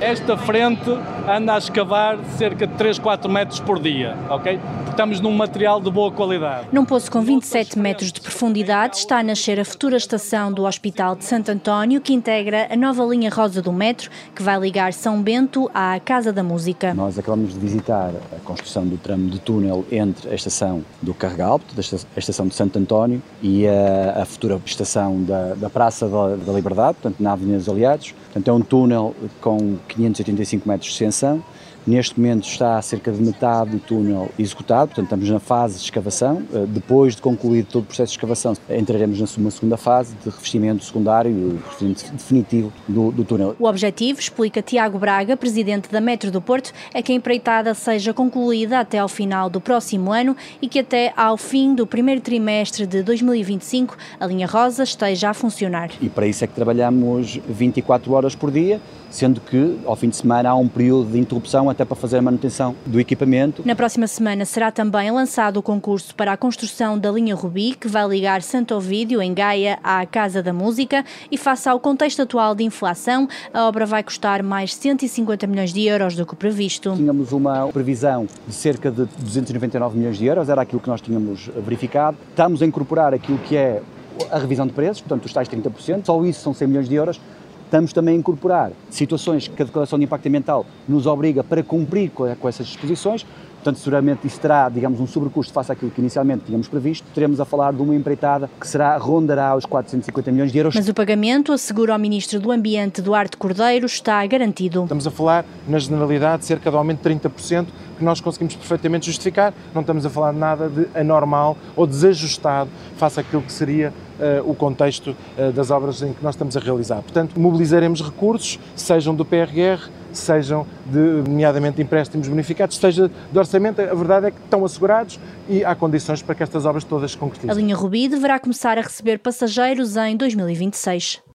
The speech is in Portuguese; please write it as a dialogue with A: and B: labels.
A: Esta frente anda a escavar cerca de 3, 4 metros por dia, ok? Estamos num material de boa qualidade.
B: Num poço com 27 metros de profundidade está a nascer a futura estação do Hospital de Santo António, que integra a nova linha rosa do metro, que vai ligar São Bento à Casa da Música.
C: Nós acabamos de visitar a construção do tramo de túnel entre a estação do Carregal, a estação de Santo António, e a, a futura estação da, da Praça da, da Liberdade, portanto, na Avenida dos Aliados. Portanto, é um túnel com 585 metros de extensão, Neste momento está cerca de metade do túnel executado, portanto estamos na fase de escavação. Eh, depois de concluído todo o processo de escavação, entraremos na segunda fase de revestimento secundário e revestimento definitivo do, do túnel.
B: O objetivo, explica Tiago Braga, presidente da Metro do Porto, é que a empreitada seja concluída até ao final do próximo ano e que até ao fim do primeiro trimestre de 2025 a linha rosa esteja a funcionar.
C: E para isso é que trabalhamos 24 horas por dia, sendo que ao fim de semana há um período de interrupção até para fazer a manutenção do equipamento.
B: Na próxima semana será também lançado o concurso para a construção da linha Rubi, que vai ligar Santo Ovídio, em Gaia, à Casa da Música e face ao contexto atual de inflação, a obra vai custar mais 150 milhões de euros do que previsto.
C: Tínhamos uma previsão de cerca de 299 milhões de euros, era aquilo que nós tínhamos verificado. Estamos a incorporar aquilo que é a revisão de preços, portanto os tais 30%, só isso são 100 milhões de euros, Estamos também a incorporar situações que a Declaração de Impacto Ambiental nos obriga para cumprir com essas disposições, Portanto, seguramente isso terá, digamos, um sobrecusto face àquilo que inicialmente tínhamos previsto. Teremos a falar de uma empreitada que será, rondará os 450 milhões de euros.
B: Mas o pagamento, assegura o Ministro do Ambiente, Duarte Cordeiro, está garantido.
D: Estamos a falar, na generalidade, cerca de aumento de 30%, que nós conseguimos perfeitamente justificar. Não estamos a falar de nada de anormal ou desajustado face àquilo que seria uh, o contexto uh, das obras em que nós estamos a realizar. Portanto, mobilizaremos recursos, sejam do PRR, sejam de, nomeadamente, empréstimos bonificados, seja de orçamento, a verdade é que estão assegurados e há condições para que estas obras todas se concretizem.
B: A linha Rubi deverá começar a receber passageiros em 2026.